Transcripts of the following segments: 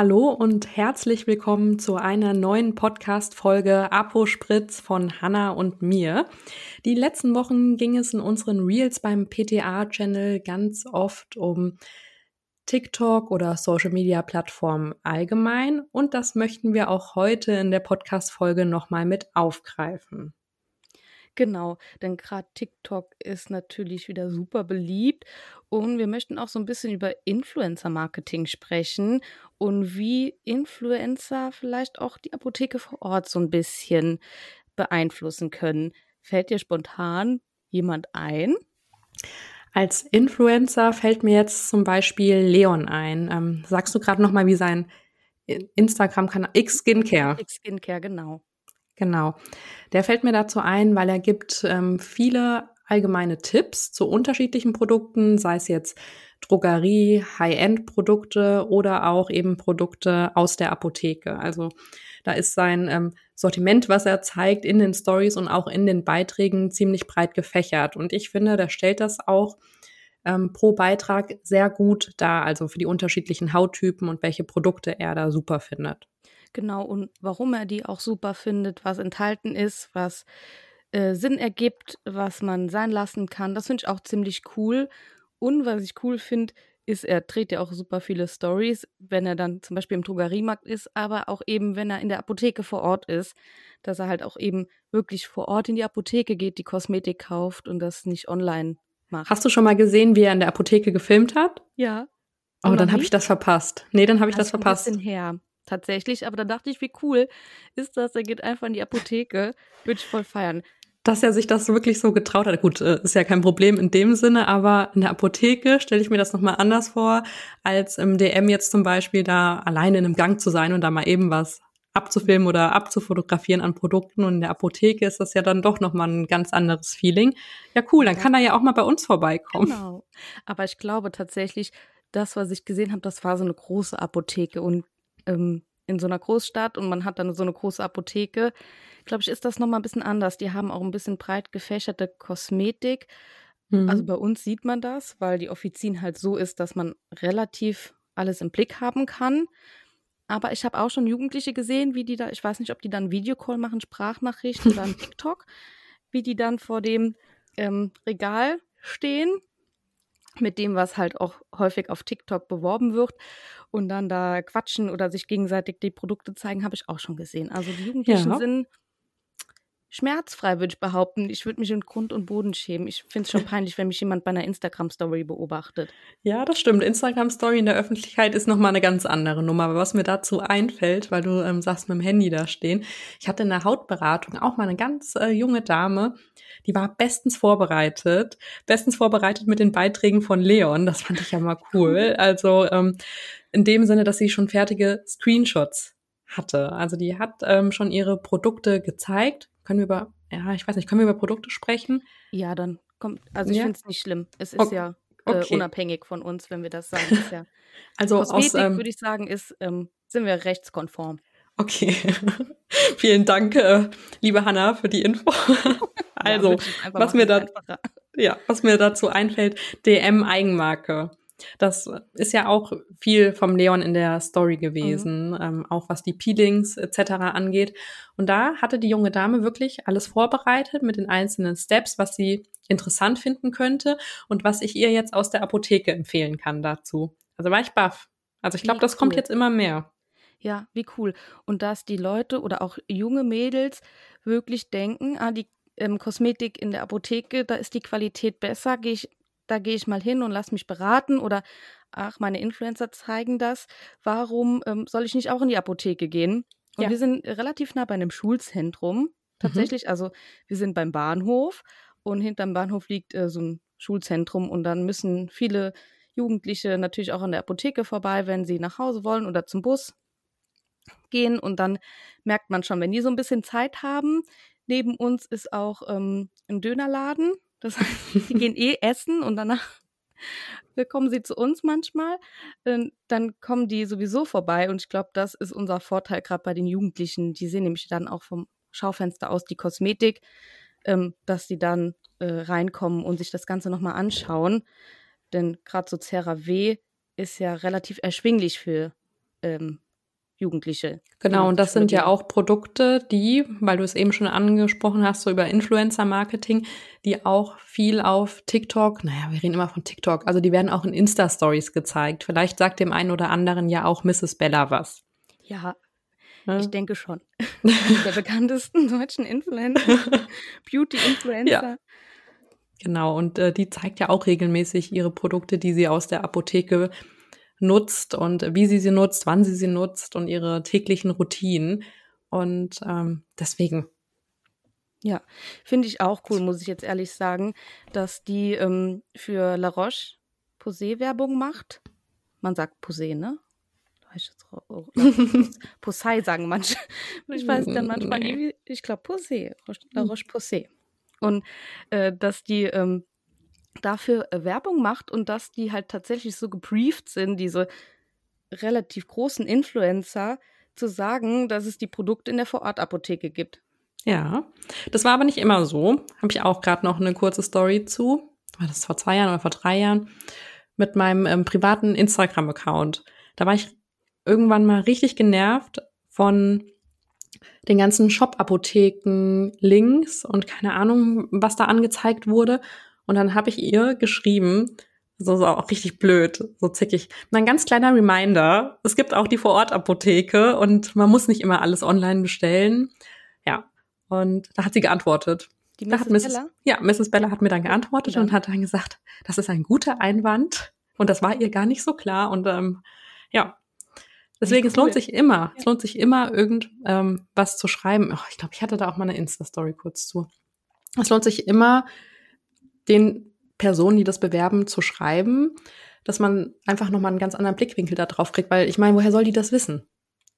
Hallo und herzlich willkommen zu einer neuen Podcast-Folge Apo Spritz von Hanna und mir. Die letzten Wochen ging es in unseren Reels beim PTA-Channel ganz oft um TikTok oder Social Media Plattformen allgemein und das möchten wir auch heute in der Podcast-Folge nochmal mit aufgreifen. Genau, denn gerade TikTok ist natürlich wieder super beliebt und wir möchten auch so ein bisschen über Influencer-Marketing sprechen und wie Influencer vielleicht auch die Apotheke vor Ort so ein bisschen beeinflussen können. Fällt dir spontan jemand ein? Als Influencer fällt mir jetzt zum Beispiel Leon ein. Ähm, sagst du gerade noch mal, wie sein Instagram-Kanal X Skincare? X Skincare, genau. Genau. Der fällt mir dazu ein, weil er gibt ähm, viele allgemeine Tipps zu unterschiedlichen Produkten, sei es jetzt Drogerie, High-End-Produkte oder auch eben Produkte aus der Apotheke. Also da ist sein ähm, Sortiment, was er zeigt in den Stories und auch in den Beiträgen ziemlich breit gefächert. Und ich finde, der stellt das auch ähm, pro Beitrag sehr gut dar, also für die unterschiedlichen Hauttypen und welche Produkte er da super findet. Genau, und warum er die auch super findet, was enthalten ist, was äh, Sinn ergibt, was man sein lassen kann. Das finde ich auch ziemlich cool. Und was ich cool finde, ist, er dreht ja auch super viele Stories, wenn er dann zum Beispiel im Drogeriemarkt ist, aber auch eben, wenn er in der Apotheke vor Ort ist, dass er halt auch eben wirklich vor Ort in die Apotheke geht, die Kosmetik kauft und das nicht online macht. Hast du schon mal gesehen, wie er in der Apotheke gefilmt hat? Ja. Oh, dann habe ich das verpasst. Nee, dann habe ich das, verpasst. Ein bisschen her tatsächlich, aber da dachte ich, wie cool ist das? Er geht einfach in die Apotheke, würde ich voll feiern. Dass er sich das wirklich so getraut hat. Gut, äh, ist ja kein Problem in dem Sinne, aber in der Apotheke stelle ich mir das nochmal anders vor, als im DM jetzt zum Beispiel da alleine in einem Gang zu sein und da mal eben was abzufilmen oder abzufotografieren an Produkten. Und in der Apotheke ist das ja dann doch nochmal ein ganz anderes Feeling. Ja, cool, dann kann er ja auch mal bei uns vorbeikommen. Genau. Aber ich glaube tatsächlich, das, was ich gesehen habe, das war so eine große Apotheke und ähm, in so einer Großstadt und man hat dann so eine große Apotheke, glaube ich, ist das nochmal ein bisschen anders. Die haben auch ein bisschen breit gefächerte Kosmetik. Mhm. Also bei uns sieht man das, weil die Offizin halt so ist, dass man relativ alles im Blick haben kann. Aber ich habe auch schon Jugendliche gesehen, wie die da, ich weiß nicht, ob die dann Videocall machen, Sprachnachrichten oder ein TikTok, wie die dann vor dem ähm, Regal stehen mit dem, was halt auch häufig auf TikTok beworben wird und dann da quatschen oder sich gegenseitig die Produkte zeigen, habe ich auch schon gesehen. Also die Jugendlichen ja. sind schmerzfrei, würde ich behaupten. Ich würde mich in Grund und Boden schämen. Ich finde es schon peinlich, wenn mich jemand bei einer Instagram-Story beobachtet. Ja, das stimmt. Instagram-Story in der Öffentlichkeit ist nochmal eine ganz andere Nummer. Aber was mir dazu einfällt, weil du ähm, sagst, mit dem Handy da stehen. Ich hatte in der Hautberatung auch mal eine ganz äh, junge Dame, die war bestens vorbereitet. Bestens vorbereitet mit den Beiträgen von Leon. Das fand ich ja mal cool. Also ähm, in dem Sinne, dass sie schon fertige Screenshots hatte. Also die hat ähm, schon ihre Produkte gezeigt. Können wir über, ja, ich weiß nicht, können wir über Produkte sprechen? Ja, dann kommt, also ich ja? finde es nicht schlimm. Es ist okay. ja äh, unabhängig von uns, wenn wir das sagen. Ist ja, also Kosmetik, aus, ähm, würde ich sagen, ist, ähm, sind wir rechtskonform. Okay. Vielen Dank, äh, liebe Hanna, für die Info. also, ja, was mir da, ja, was mir dazu einfällt, DM Eigenmarke. Das ist ja auch viel vom Leon in der Story gewesen, mhm. ähm, auch was die Peelings etc. angeht. Und da hatte die junge Dame wirklich alles vorbereitet mit den einzelnen Steps, was sie interessant finden könnte und was ich ihr jetzt aus der Apotheke empfehlen kann dazu. Also war ich baff. Also ich glaube, das cool. kommt jetzt immer mehr. Ja, wie cool. Und dass die Leute oder auch junge Mädels wirklich denken, ah, die ähm, Kosmetik in der Apotheke, da ist die Qualität besser, gehe ich da gehe ich mal hin und lass mich beraten oder ach, meine Influencer zeigen das. Warum ähm, soll ich nicht auch in die Apotheke gehen? Und ja. wir sind relativ nah bei einem Schulzentrum. Mhm. Tatsächlich, mhm. also wir sind beim Bahnhof und hinterm Bahnhof liegt äh, so ein Schulzentrum und dann müssen viele Jugendliche natürlich auch an der Apotheke vorbei, wenn sie nach Hause wollen oder zum Bus gehen. Und dann merkt man schon, wenn die so ein bisschen Zeit haben. Neben uns ist auch ähm, ein Dönerladen das heißt, die gehen eh essen und danach kommen sie zu uns manchmal. Ähm, dann kommen die sowieso vorbei und ich glaube, das ist unser Vorteil gerade bei den Jugendlichen. Die sehen nämlich dann auch vom Schaufenster aus die Kosmetik, ähm, dass sie dann äh, reinkommen und sich das Ganze nochmal anschauen. Denn gerade so CeraW ist ja relativ erschwinglich für ähm, Jugendliche. Genau, und das sind ja auch Produkte, die, weil du es eben schon angesprochen hast, so über Influencer-Marketing, die auch viel auf TikTok, naja, wir reden immer von TikTok, also die werden auch in Insta-Stories gezeigt. Vielleicht sagt dem einen oder anderen ja auch Mrs. Bella was. Ja, ja. Ich denke schon. der bekanntesten deutschen Influencer, Beauty-Influencer. Ja. Genau, und äh, die zeigt ja auch regelmäßig ihre Produkte, die sie aus der Apotheke nutzt und wie sie sie nutzt, wann sie sie nutzt und ihre täglichen Routinen. Und ähm, deswegen. Ja, finde ich auch cool, muss ich jetzt ehrlich sagen, dass die ähm, für La Roche Posay Werbung macht. Man sagt Posay, ne? Posay sagen manche. Ich weiß dann manchmal nie, ich glaube Posay, La Roche Posay. Und äh, dass die ähm, dafür äh, Werbung macht und dass die halt tatsächlich so gebrieft sind, diese relativ großen Influencer, zu sagen, dass es die Produkte in der Vorortapotheke gibt. Ja, das war aber nicht immer so. Habe ich auch gerade noch eine kurze Story zu. War das vor zwei Jahren oder vor drei Jahren? Mit meinem ähm, privaten Instagram-Account. Da war ich irgendwann mal richtig genervt von den ganzen Shop-Apotheken, Links und keine Ahnung, was da angezeigt wurde. Und dann habe ich ihr geschrieben, so, so auch richtig blöd, so zickig. Ein ganz kleiner Reminder. Es gibt auch die Vorort-Apotheke und man muss nicht immer alles online bestellen. Ja. Und da hat sie geantwortet. Die Mrs. Da hat Mrs. Bella? Ja, Mrs. Bella hat mir dann geantwortet ja. und hat dann gesagt, das ist ein guter Einwand. Und das war ihr gar nicht so klar. Und ähm, ja, deswegen, cool. es lohnt sich immer, ja. es lohnt sich immer, irgend ähm, zu schreiben. Oh, ich glaube, ich hatte da auch mal eine Insta-Story kurz zu. Es lohnt sich immer, den Personen, die das bewerben, zu schreiben, dass man einfach nochmal einen ganz anderen Blickwinkel da drauf kriegt, weil ich meine, woher soll die das wissen?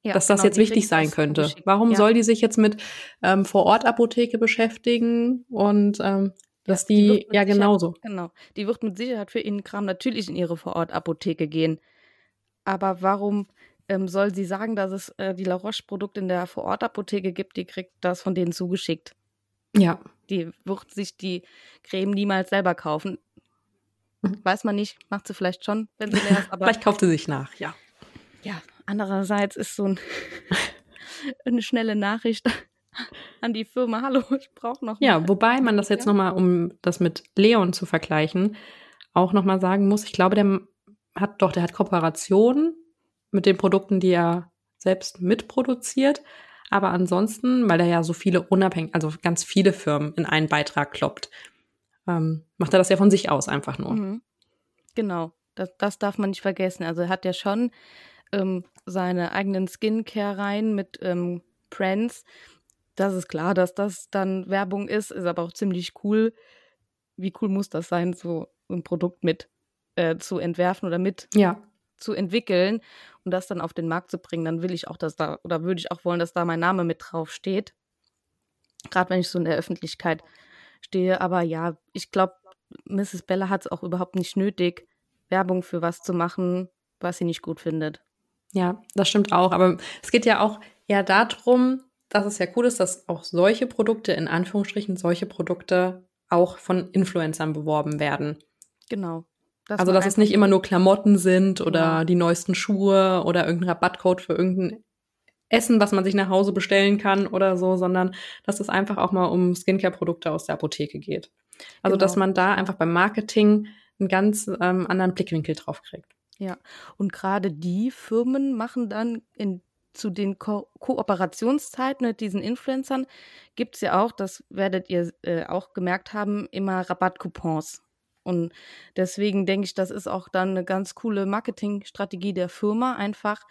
Ja, dass das genau, jetzt wichtig sein könnte. Warum ja. soll die sich jetzt mit ähm, Vor-Ort-Apotheke beschäftigen und ähm, dass die, die ja genauso. Genau. Die wird mit Sicherheit für ihren Kram natürlich in ihre Vor-Ort-Apotheke gehen. Aber warum ähm, soll sie sagen, dass es äh, die La Roche-Produkte in der Vor-Ort-Apotheke gibt, die kriegt das von denen zugeschickt? Ja. Die wird sich die Creme niemals selber kaufen. Mhm. Weiß man nicht, macht sie vielleicht schon, wenn sie leer ist. Aber vielleicht kauft sie sich nach, ja. Ja, andererseits ist so ein, eine schnelle Nachricht an die Firma, hallo, ich brauche noch. Ja, wobei man das jetzt ja. nochmal, um das mit Leon zu vergleichen, auch nochmal sagen muss, ich glaube, der hat doch, der hat Kooperationen mit den Produkten, die er selbst mitproduziert. Aber ansonsten, weil er ja so viele unabhängig, also ganz viele Firmen in einen Beitrag kloppt, ähm, macht er das ja von sich aus einfach nur. Mhm. Genau, das, das darf man nicht vergessen. Also er hat ja schon ähm, seine eigenen Skincare-Reihen mit ähm, Brands. Das ist klar, dass das dann Werbung ist, ist aber auch ziemlich cool. Wie cool muss das sein, so ein Produkt mit äh, zu entwerfen oder mit ja zu entwickeln und das dann auf den Markt zu bringen, dann will ich auch, dass da, oder würde ich auch wollen, dass da mein Name mit drauf steht. Gerade wenn ich so in der Öffentlichkeit stehe. Aber ja, ich glaube, Mrs. Bella hat es auch überhaupt nicht nötig, Werbung für was zu machen, was sie nicht gut findet. Ja, das stimmt auch. Aber es geht ja auch eher darum, dass es ja cool ist, dass auch solche Produkte, in Anführungsstrichen, solche Produkte auch von Influencern beworben werden. Genau. Dass also, dass es nicht immer nur Klamotten sind oder ja. die neuesten Schuhe oder irgendein Rabattcode für irgendein Essen, was man sich nach Hause bestellen kann oder so, sondern dass es einfach auch mal um Skincare-Produkte aus der Apotheke geht. Also, genau. dass man da einfach beim Marketing einen ganz ähm, anderen Blickwinkel drauf kriegt. Ja, und gerade die Firmen machen dann in zu den Ko Kooperationszeiten mit diesen Influencern gibt es ja auch, das werdet ihr äh, auch gemerkt haben, immer Rabattcoupons. Und deswegen denke ich, das ist auch dann eine ganz coole Marketingstrategie der Firma, einfach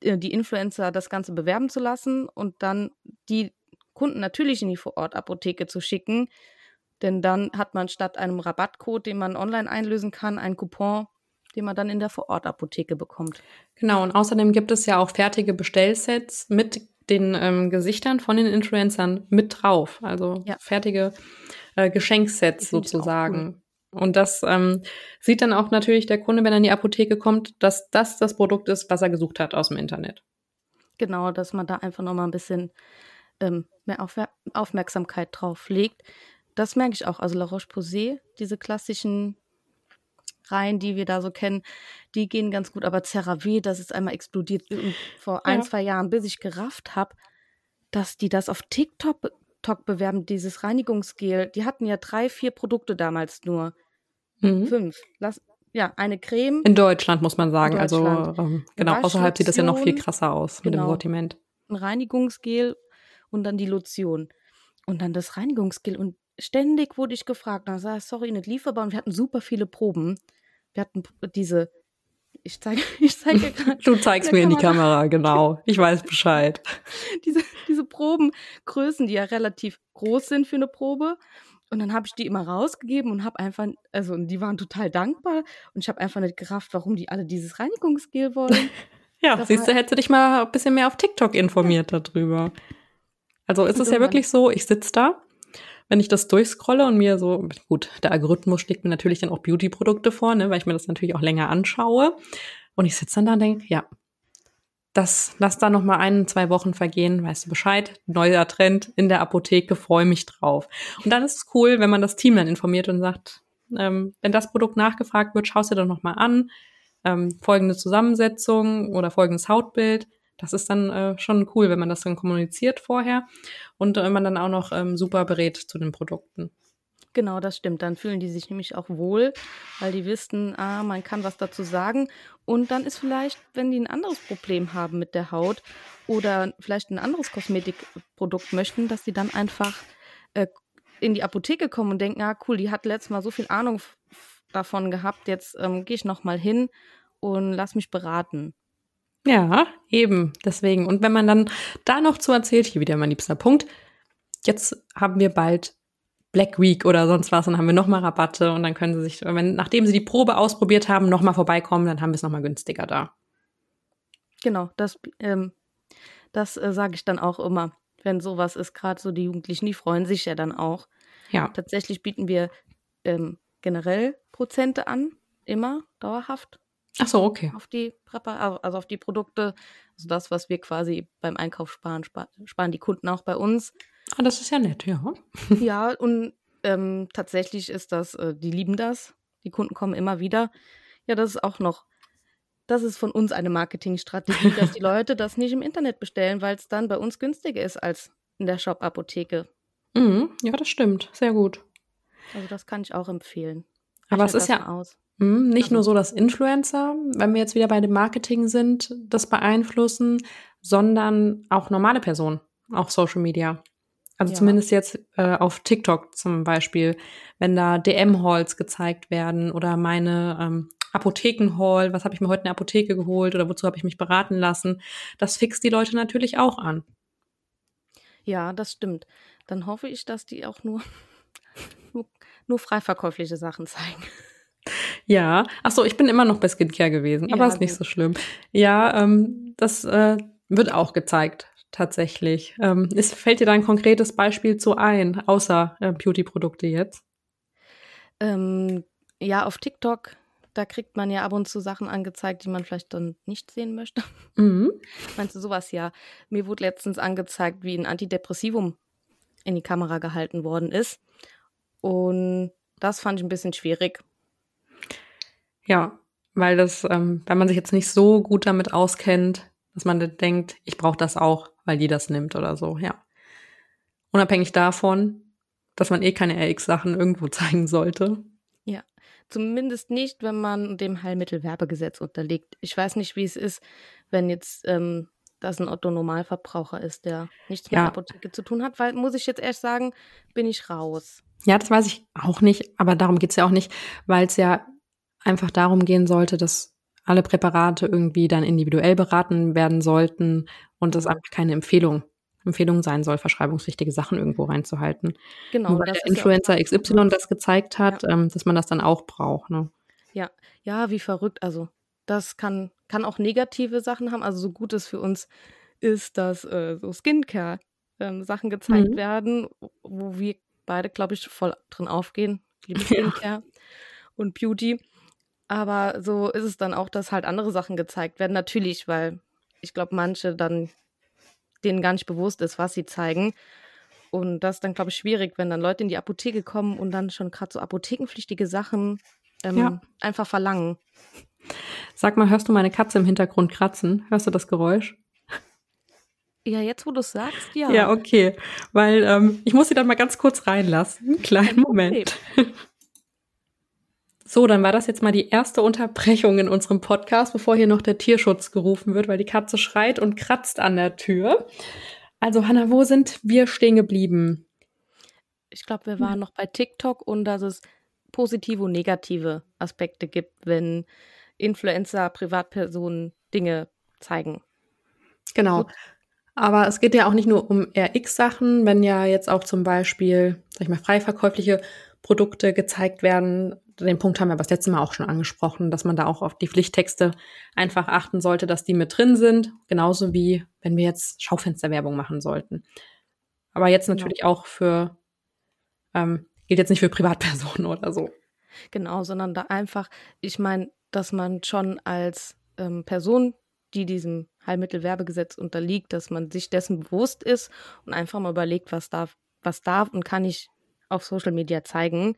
äh, die Influencer das Ganze bewerben zu lassen und dann die Kunden natürlich in die Vorortapotheke zu schicken. Denn dann hat man statt einem Rabattcode, den man online einlösen kann, einen Coupon, den man dann in der Vorortapotheke bekommt. Genau, und außerdem gibt es ja auch fertige Bestellsets mit den ähm, Gesichtern von den Influencern mit drauf. Also ja. fertige äh, Geschenksets sozusagen. Und das ähm, sieht dann auch natürlich der Kunde, wenn er in die Apotheke kommt, dass das das Produkt ist, was er gesucht hat aus dem Internet. Genau, dass man da einfach nochmal ein bisschen ähm, mehr Auf Aufmerksamkeit drauf legt. Das merke ich auch. Also La Roche-Posay, diese klassischen rein, die wir da so kennen, die gehen ganz gut. Aber CeraVe, das ist einmal explodiert vor ein, zwei Jahren, bis ich gerafft habe, dass die das auf TikTok bewerben, dieses Reinigungsgel. Die hatten ja drei, vier Produkte damals nur. Mhm. Fünf. Lass, ja, eine Creme. In Deutschland muss man sagen. Also ähm, genau, außerhalb sieht das ja noch viel krasser aus mit dem genau. Sortiment. Ein Reinigungsgel und dann die Lotion. Und dann das Reinigungsgel. Und ständig wurde ich gefragt. Dann sag ich, sorry, nicht lieferbar. Und wir hatten super viele Proben. Wir hatten diese. Ich zeige, ich zeige gerade. Du zeigst mir in die Kamera, genau. Ich weiß Bescheid. diese, diese Probengrößen, die ja relativ groß sind für eine Probe. Und dann habe ich die immer rausgegeben und habe einfach, also die waren total dankbar und ich habe einfach nicht gerafft, warum die alle dieses Reinigungsgel wollen. ja, das siehst du, hättest du dich mal ein bisschen mehr auf TikTok informiert darüber. Also ist es ja wirklich so, ich sitze da, wenn ich das durchscrolle und mir so, gut, der Algorithmus schlägt mir natürlich dann auch Beauty-Produkte vor, ne, weil ich mir das natürlich auch länger anschaue. Und ich sitze dann da und denke, ja, das lass da noch mal ein, zwei Wochen vergehen, weißt du Bescheid, neuer Trend in der Apotheke, freue mich drauf. Und dann ist es cool, wenn man das Team dann informiert und sagt, ähm, wenn das Produkt nachgefragt wird, schaust dir doch noch mal an, ähm, folgende Zusammensetzung oder folgendes Hautbild. Das ist dann äh, schon cool, wenn man das dann kommuniziert vorher und äh, man dann auch noch ähm, super berät zu den Produkten. Genau, das stimmt. Dann fühlen die sich nämlich auch wohl, weil die wissen, ah, man kann was dazu sagen. Und dann ist vielleicht, wenn die ein anderes Problem haben mit der Haut oder vielleicht ein anderes Kosmetikprodukt möchten, dass die dann einfach äh, in die Apotheke kommen und denken, ah, cool, die hat letztes Mal so viel Ahnung davon gehabt, jetzt ähm, gehe ich noch mal hin und lass mich beraten. Ja, eben, deswegen. Und wenn man dann da noch zu erzählt, hier wieder mein liebster Punkt, jetzt haben wir bald Black Week oder sonst was, dann haben wir nochmal Rabatte und dann können sie sich, wenn, nachdem sie die Probe ausprobiert haben, nochmal vorbeikommen, dann haben wir es nochmal günstiger da. Genau, das, ähm, das äh, sage ich dann auch immer, wenn sowas ist, gerade so die Jugendlichen, die freuen sich ja dann auch. Ja. Tatsächlich bieten wir ähm, generell Prozente an, immer dauerhaft. Ach so, okay. Auf die Präpar also auf die Produkte, also das, was wir quasi beim Einkauf sparen, sparen die Kunden auch bei uns. Ah, das ist ja nett, ja. ja, und ähm, tatsächlich ist das, äh, die lieben das. Die Kunden kommen immer wieder. Ja, das ist auch noch, das ist von uns eine Marketingstrategie, dass die Leute das nicht im Internet bestellen, weil es dann bei uns günstiger ist als in der Shop-Apotheke. Mhm, ja, das stimmt. Sehr gut. Also das kann ich auch empfehlen. Aber es ist ja aus. Mh, nicht also. nur so, dass Influencer, wenn wir jetzt wieder bei dem Marketing sind, das beeinflussen, sondern auch normale Personen auf Social Media. Also ja. zumindest jetzt äh, auf TikTok zum Beispiel, wenn da DM-Halls gezeigt werden oder meine ähm, Apotheken-Hall, was habe ich mir heute in der Apotheke geholt oder wozu habe ich mich beraten lassen, das fixt die Leute natürlich auch an. Ja, das stimmt. Dann hoffe ich, dass die auch nur, nur, nur frei verkäufliche Sachen zeigen. Ja, ach so, ich bin immer noch bei Skincare gewesen, ja, aber ist nicht so schlimm. Ja, ähm, das äh, wird auch gezeigt tatsächlich. Ähm, ist, fällt dir da ein konkretes Beispiel zu ein, außer äh, Beauty-Produkte jetzt? Ähm, ja, auf TikTok, da kriegt man ja ab und zu Sachen angezeigt, die man vielleicht dann nicht sehen möchte. Mhm. Meinst du sowas ja? Mir wurde letztens angezeigt, wie ein Antidepressivum in die Kamera gehalten worden ist. Und das fand ich ein bisschen schwierig. Ja, weil das, ähm, wenn man sich jetzt nicht so gut damit auskennt, dass man denkt, ich brauche das auch, weil die das nimmt oder so, ja. Unabhängig davon, dass man eh keine RX-Sachen irgendwo zeigen sollte. Ja, zumindest nicht, wenn man dem Heilmittelwerbegesetz unterliegt. Ich weiß nicht, wie es ist, wenn jetzt ähm, das ein Otto-Normalverbraucher ist, der nichts mit ja. der Apotheke zu tun hat, weil, muss ich jetzt erst sagen, bin ich raus. Ja, das weiß ich auch nicht, aber darum geht's ja auch nicht, weil es ja einfach darum gehen sollte, dass alle Präparate irgendwie dann individuell beraten werden sollten und das einfach keine Empfehlung Empfehlung sein soll, verschreibungspflichtige Sachen irgendwo reinzuhalten. Genau. Nur weil der Influencer ja XY das gezeigt hat, ja. ähm, dass man das dann auch braucht. Ne? Ja, ja, wie verrückt. Also das kann, kann auch negative Sachen haben. Also so gut es für uns ist, dass äh, so Skincare ähm, Sachen gezeigt mhm. werden, wo wir beide, glaube ich, voll drin aufgehen. Ich liebe Skincare ja. und Beauty. Aber so ist es dann auch, dass halt andere Sachen gezeigt werden. Natürlich, weil ich glaube, manche dann denen gar nicht bewusst ist, was sie zeigen. Und das ist dann, glaube ich, schwierig, wenn dann Leute in die Apotheke kommen und dann schon gerade so apothekenpflichtige Sachen ähm, ja. einfach verlangen. Sag mal, hörst du meine Katze im Hintergrund kratzen? Hörst du das Geräusch? Ja, jetzt wo du es sagst, ja. Ja, okay. Weil ähm, ich muss sie dann mal ganz kurz reinlassen. Einen kleinen Moment. So, dann war das jetzt mal die erste Unterbrechung in unserem Podcast, bevor hier noch der Tierschutz gerufen wird, weil die Katze schreit und kratzt an der Tür. Also, Hanna, wo sind wir stehen geblieben? Ich glaube, wir waren noch bei TikTok und dass es positive und negative Aspekte gibt, wenn Influencer, Privatpersonen Dinge zeigen. Genau. Aber es geht ja auch nicht nur um RX-Sachen, wenn ja jetzt auch zum Beispiel, sag ich mal, frei verkäufliche Produkte gezeigt werden. Den Punkt haben wir das letzte Mal auch schon angesprochen, dass man da auch auf die Pflichttexte einfach achten sollte, dass die mit drin sind. Genauso wie wenn wir jetzt Schaufensterwerbung machen sollten. Aber jetzt genau. natürlich ja. auch für, ähm, gilt jetzt nicht für Privatpersonen oder so. Genau, sondern da einfach, ich meine, dass man schon als ähm, Person, die diesem Heilmittelwerbegesetz unterliegt, dass man sich dessen bewusst ist und einfach mal überlegt, was darf, was darf und kann ich auf Social Media zeigen.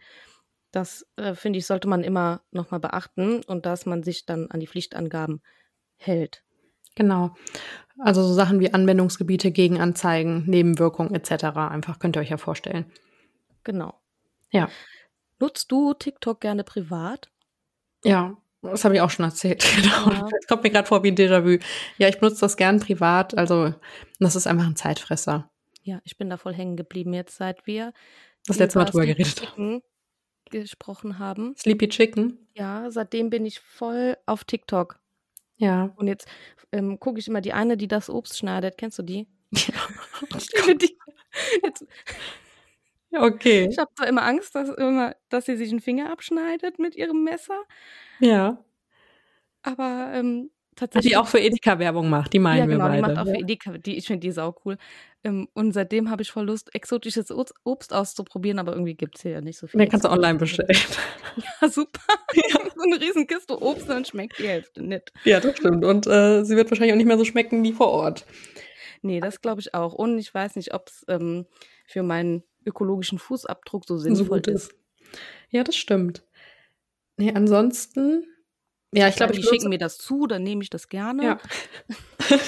Das äh, finde ich, sollte man immer nochmal beachten und dass man sich dann an die Pflichtangaben hält. Genau. Also so Sachen wie Anwendungsgebiete, Gegenanzeigen, Nebenwirkungen etc. Einfach könnt ihr euch ja vorstellen. Genau. Ja. Nutzt du TikTok gerne privat? Ja, das habe ich auch schon erzählt. Genau. Ja. Das kommt mir gerade vor wie ein Déjà-vu. Ja, ich benutze das gern privat. Also, das ist einfach ein Zeitfresser. Ja, ich bin da voll hängen geblieben jetzt, seit wir das letzte Mal drüber geredet haben. gesprochen haben. Sleepy Chicken? Ja, seitdem bin ich voll auf TikTok. Ja. Und jetzt ähm, gucke ich immer die eine, die das Obst schneidet. Kennst du die? Ja. die. Jetzt, okay. Ich habe zwar immer Angst, dass, immer, dass sie sich einen Finger abschneidet mit ihrem Messer. Ja. Aber ähm, tatsächlich. Die auch für Edeka Werbung macht, die meinen ja, genau, wir beide. Die macht auch für Edeka, die, ich finde die sau cool. Ähm, und seitdem habe ich voll Lust, exotisches Obst auszuprobieren, aber irgendwie gibt es hier ja nicht so viel. Den kannst du online bestellen. Ja, super. Ja. so eine riesen Kiste Obst, dann schmeckt die Hälfte nicht. Ja, das stimmt. Und äh, sie wird wahrscheinlich auch nicht mehr so schmecken wie vor Ort. Nee, das glaube ich auch. Und ich weiß nicht, ob es ähm, für meinen ökologischen Fußabdruck so sinnvoll so ist. Ja, das stimmt. Nee, ansonsten ja, ich glaube, die schicken mir das zu, dann nehme ich das gerne. Ja.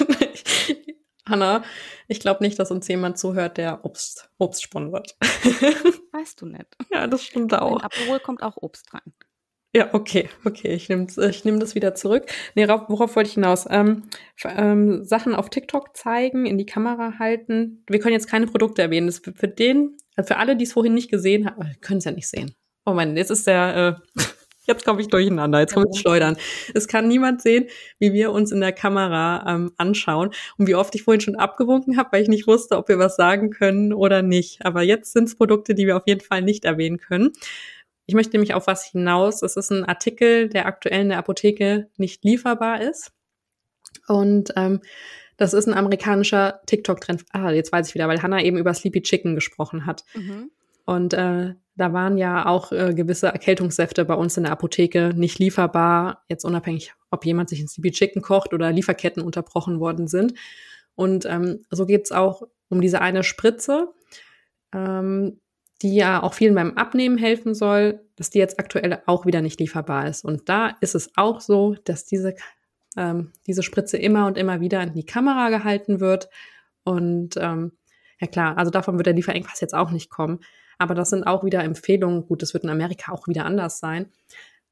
Hanna, ich glaube nicht, dass uns jemand zuhört, der Obst, Obst sponsert. weißt du nicht. Ja, das stimmt auch. In Aperol kommt auch Obst rein. Ja, okay, okay, ich nehme ich nehm das wieder zurück. Nee, worauf wollte ich hinaus? Ähm, ähm, Sachen auf TikTok zeigen, in die Kamera halten. Wir können jetzt keine Produkte erwähnen. Das für, für den, also für alle, die es vorhin nicht gesehen haben, können es ja nicht sehen. Oh mein, jetzt ist der, äh, Jetzt komme ich durcheinander, jetzt komme ich schleudern. Es kann niemand sehen, wie wir uns in der Kamera ähm, anschauen und wie oft ich vorhin schon abgewunken habe, weil ich nicht wusste, ob wir was sagen können oder nicht. Aber jetzt sind es Produkte, die wir auf jeden Fall nicht erwähnen können. Ich möchte nämlich auf was hinaus. Es ist ein Artikel, der aktuell in der Apotheke nicht lieferbar ist. Und ähm, das ist ein amerikanischer TikTok-Trend. Ah, jetzt weiß ich wieder, weil Hannah eben über Sleepy Chicken gesprochen hat. Mhm. Und äh, da waren ja auch äh, gewisse Erkältungssäfte bei uns in der Apotheke nicht lieferbar, jetzt unabhängig, ob jemand sich ein CB Chicken kocht oder Lieferketten unterbrochen worden sind. Und ähm, so geht's auch um diese eine Spritze, ähm, die ja auch vielen beim Abnehmen helfen soll, dass die jetzt aktuell auch wieder nicht lieferbar ist. Und da ist es auch so, dass diese, ähm, diese Spritze immer und immer wieder in die Kamera gehalten wird. Und ähm, ja klar, also davon wird der Lieferengpass jetzt auch nicht kommen. Aber das sind auch wieder Empfehlungen. Gut, das wird in Amerika auch wieder anders sein.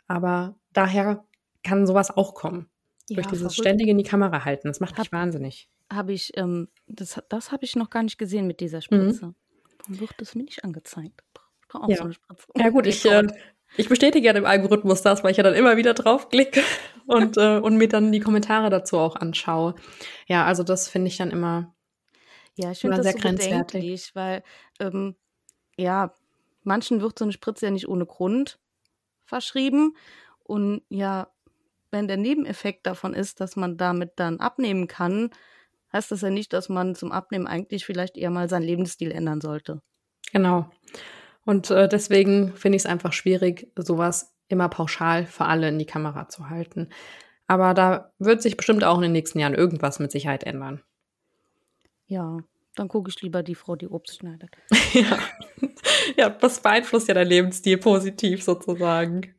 Aber daher kann sowas auch kommen. Ja, durch dieses verrückt. ständige in die Kamera halten. Das macht mich wahnsinnig. Habe ich, ähm, das, das habe ich noch gar nicht gesehen mit dieser Spritze. Mhm. Warum wird das mir nicht angezeigt? Ich brauche auch ja. so eine Spritze. Ja gut, ich, äh, ich bestätige ja dem Algorithmus das, weil ich ja dann immer wieder draufklicke und, äh, und mir dann die Kommentare dazu auch anschaue. Ja, also das finde ich dann immer ja, ich finde das sehr so grenzwertig, weil ähm, ja, manchen wird so eine Spritze ja nicht ohne Grund verschrieben. Und ja, wenn der Nebeneffekt davon ist, dass man damit dann abnehmen kann, heißt das ja nicht, dass man zum Abnehmen eigentlich vielleicht eher mal seinen Lebensstil ändern sollte. Genau. Und äh, deswegen finde ich es einfach schwierig, sowas immer pauschal für alle in die Kamera zu halten. Aber da wird sich bestimmt auch in den nächsten Jahren irgendwas mit Sicherheit ändern. Ja, dann gucke ich lieber die Frau, die Obst schneidet. ja. ja, das beeinflusst ja dein Lebensstil positiv sozusagen.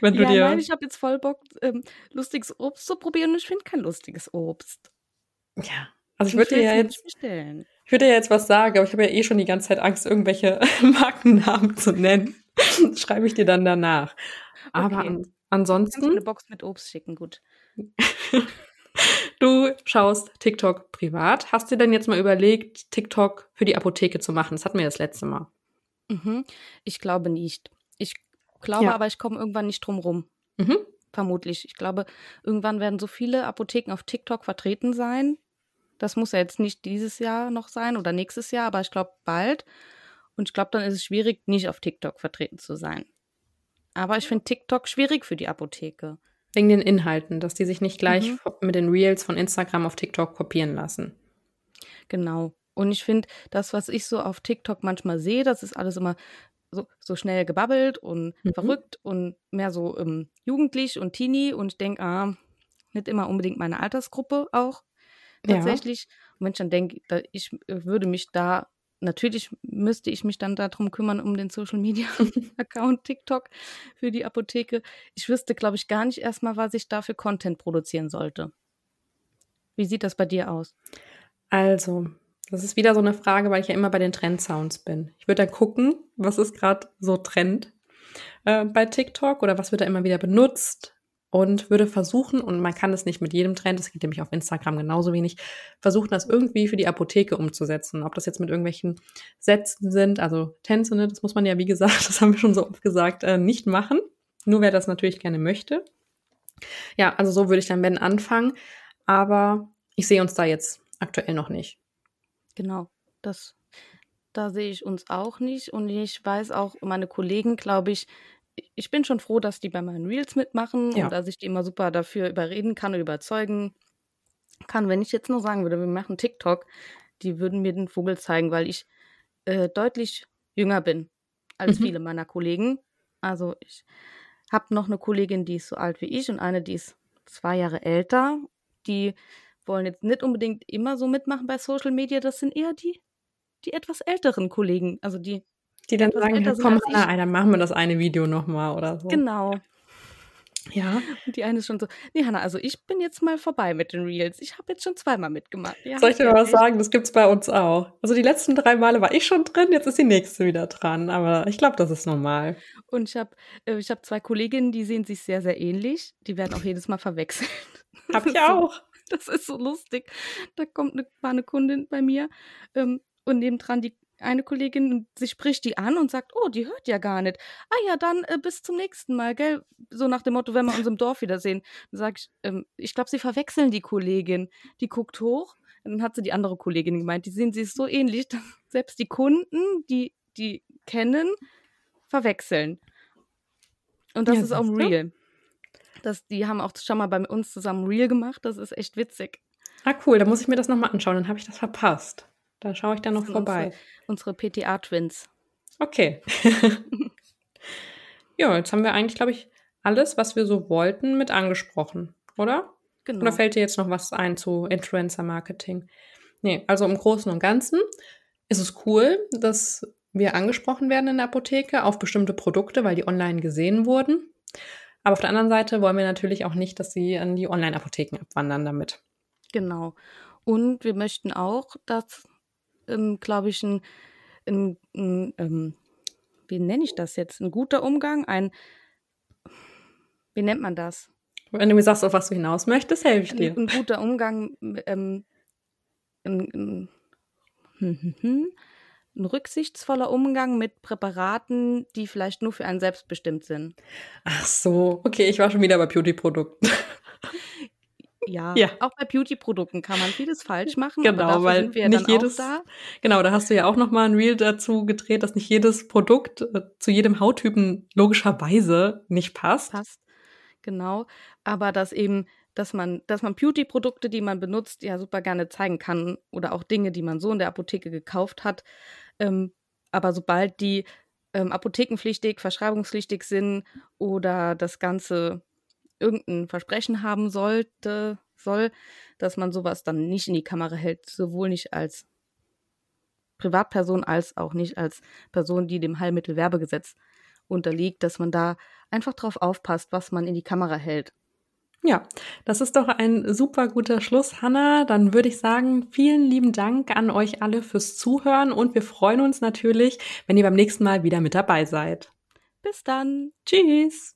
Wenn du ja, dir nein, ich habe jetzt voll Bock, ähm, lustiges Obst zu probieren und ich finde kein lustiges Obst. Ja, also ich würde dir ja jetzt, ich würde ja jetzt was sagen, aber ich habe ja eh schon die ganze Zeit Angst, irgendwelche Markennamen zu nennen. Schreibe ich dir dann danach. Aber Okay. an, ansonsten. Kannst du eine Box mit Obst schicken, gut. Du schaust TikTok privat. Hast du denn jetzt mal überlegt, TikTok für die Apotheke zu machen? Das hatten wir das letzte Mal. Mhm. Ich glaube nicht. Ich glaube Ja. aber, ich komme irgendwann nicht drum rum. Mhm. Vermutlich. Ich glaube, irgendwann werden so viele Apotheken auf TikTok vertreten sein. Das muss ja jetzt nicht dieses Jahr noch sein oder nächstes Jahr, aber ich glaube bald. Und ich glaube, dann ist es schwierig, nicht auf TikTok vertreten zu sein. Aber ich finde TikTok schwierig für die Apotheke. Wegen den Inhalten, dass die sich nicht gleich Mhm. mit den Reels von Instagram auf TikTok kopieren lassen. Genau. Und ich finde, das, was ich so auf TikTok manchmal sehe, das ist alles immer so, so schnell gebabbelt und Mhm. verrückt und mehr so ähm, jugendlich und teeny. Und ich denke, ah, nicht immer unbedingt meine Altersgruppe auch Ja. tatsächlich. Und wenn ich dann denke, ich äh, würde mich da, natürlich müsste ich mich dann darum kümmern, um den Social Media Account TikTok für die Apotheke. Ich wüsste, glaube ich, gar nicht erstmal, was ich da für Content produzieren sollte. Wie sieht das bei dir aus? Also, das ist wieder so eine Frage, weil ich ja immer bei den Trendsounds bin. Ich würde da gucken, was ist gerade so Trend äh, bei TikTok oder was wird da immer wieder benutzt und würde versuchen, und man kann das nicht mit jedem Trend, das geht nämlich auf Instagram genauso wenig, versuchen, das irgendwie für die Apotheke umzusetzen. Ob das jetzt mit irgendwelchen Sätzen sind, also Tänze, ne, das muss man ja, wie gesagt, das haben wir schon so oft gesagt, äh, nicht machen. Nur wer das natürlich gerne möchte. Ja, also so würde ich dann, wenn, anfangen. Aber ich sehe uns da jetzt aktuell noch nicht. Genau, das, da sehe ich uns auch nicht. Und ich weiß auch, meine Kollegen, glaube ich, ich bin schon froh, dass die bei meinen Reels mitmachen Ja. und dass ich die immer super dafür überreden kann und überzeugen kann. Wenn ich jetzt nur sagen würde, wir machen TikTok, die würden mir den Vogel zeigen, weil ich äh, deutlich jünger bin als Mhm. viele meiner Kollegen. Also ich habe noch eine Kollegin, die ist so alt wie ich und eine, die ist zwei Jahre älter. Die wollen jetzt nicht unbedingt immer so mitmachen bei Social Media. Das sind eher die, die etwas älteren Kollegen. Also die, Die dann sagen, ja, komm, ey, dann machen wir das eine Video nochmal oder so. Genau. Ja. Und die eine ist schon so, nee, Hanna, also ich bin jetzt mal vorbei mit den Reels. Ich habe jetzt schon zweimal mitgemacht. Ja, Soll ich dir mal was sagen? Das gibt's bei uns auch. Also die letzten drei Male war ich schon drin, jetzt ist die nächste wieder dran. Aber ich glaube, das ist normal. Und ich habe äh, ich hab zwei Kolleginnen, die sehen sich sehr, sehr ähnlich. Die werden auch jedes Mal verwechselt. Hab ich auch. Das ist so lustig. Da kommt eine, war eine Kundin bei mir ähm, und nebendran die eine Kollegin, und sie spricht die an und sagt, oh, die hört ja gar nicht. Ah ja, dann äh, bis zum nächsten Mal, gell? So nach dem Motto, wenn wir uns im Dorf wiedersehen. Dann sage ich, ähm, ich glaube, sie verwechseln die Kollegin. Die guckt hoch und dann hat sie die andere Kollegin gemeint, die sehen sie ist so ähnlich, dass selbst die Kunden, die die kennen, verwechseln. Und das Ja, ist auch siehst du? Das, die haben auch schon mal bei uns zusammen Real gemacht. Das ist echt witzig. Ah, cool, da muss ich mir das nochmal anschauen, dann habe ich das verpasst. Da schaue ich dann noch vorbei. Unsere, unsere PTA-Twins. Okay. ja, jetzt haben wir eigentlich, glaube ich, alles, was wir so wollten, mit angesprochen, oder? Genau. Oder fällt dir jetzt noch was ein zu Influencer-Marketing? Nee, also im Großen und Ganzen ist es cool, dass wir angesprochen werden in der Apotheke auf bestimmte Produkte, weil die online gesehen wurden. Aber auf der anderen Seite wollen wir natürlich auch nicht, dass sie an die Online-Apotheken abwandern damit. Genau. Und wir möchten auch, dass, ähm, glaube ich, ein, ein, ein ähm, wie nenne ich das jetzt? Ein guter Umgang, ein, wie nennt man das? Wenn du mir sagst, auf was du hinaus möchtest, helfe ich Ein, dir. ein guter Umgang, ähm, ein, ein, hm, hm, hm, ein rücksichtsvoller Umgang mit Präparaten, die vielleicht nur für einen selbst bestimmt sind. Ach so, okay, ich war schon wieder bei Beauty-Produkten. Ja, Ja. auch bei Beauty-Produkten kann man vieles falsch machen, Genau, weil sind wir ja nicht jedes, da. genau, da hast du ja auch noch mal ein Reel dazu gedreht, dass nicht jedes Produkt äh, zu jedem Hauttypen logischerweise nicht passt. passt. Genau. Aber dass eben, dass man, dass man Beauty-Produkte, die man benutzt, ja super gerne zeigen kann oder auch Dinge, die man so in der Apotheke gekauft hat. Ähm, aber sobald die ähm, apothekenpflichtig, verschreibungspflichtig sind oder das Ganze irgendein Versprechen haben sollte, soll, dass man sowas dann nicht in die Kamera hält, sowohl nicht als Privatperson als auch nicht als Person, die dem Heilmittelwerbegesetz unterliegt, dass man da einfach drauf aufpasst, was man in die Kamera hält. Ja, das ist doch ein super guter Schluss, Hanna. Dann würde ich sagen, vielen lieben Dank an euch alle fürs Zuhören und wir freuen uns natürlich, wenn ihr beim nächsten Mal wieder mit dabei seid. Bis dann. Tschüss.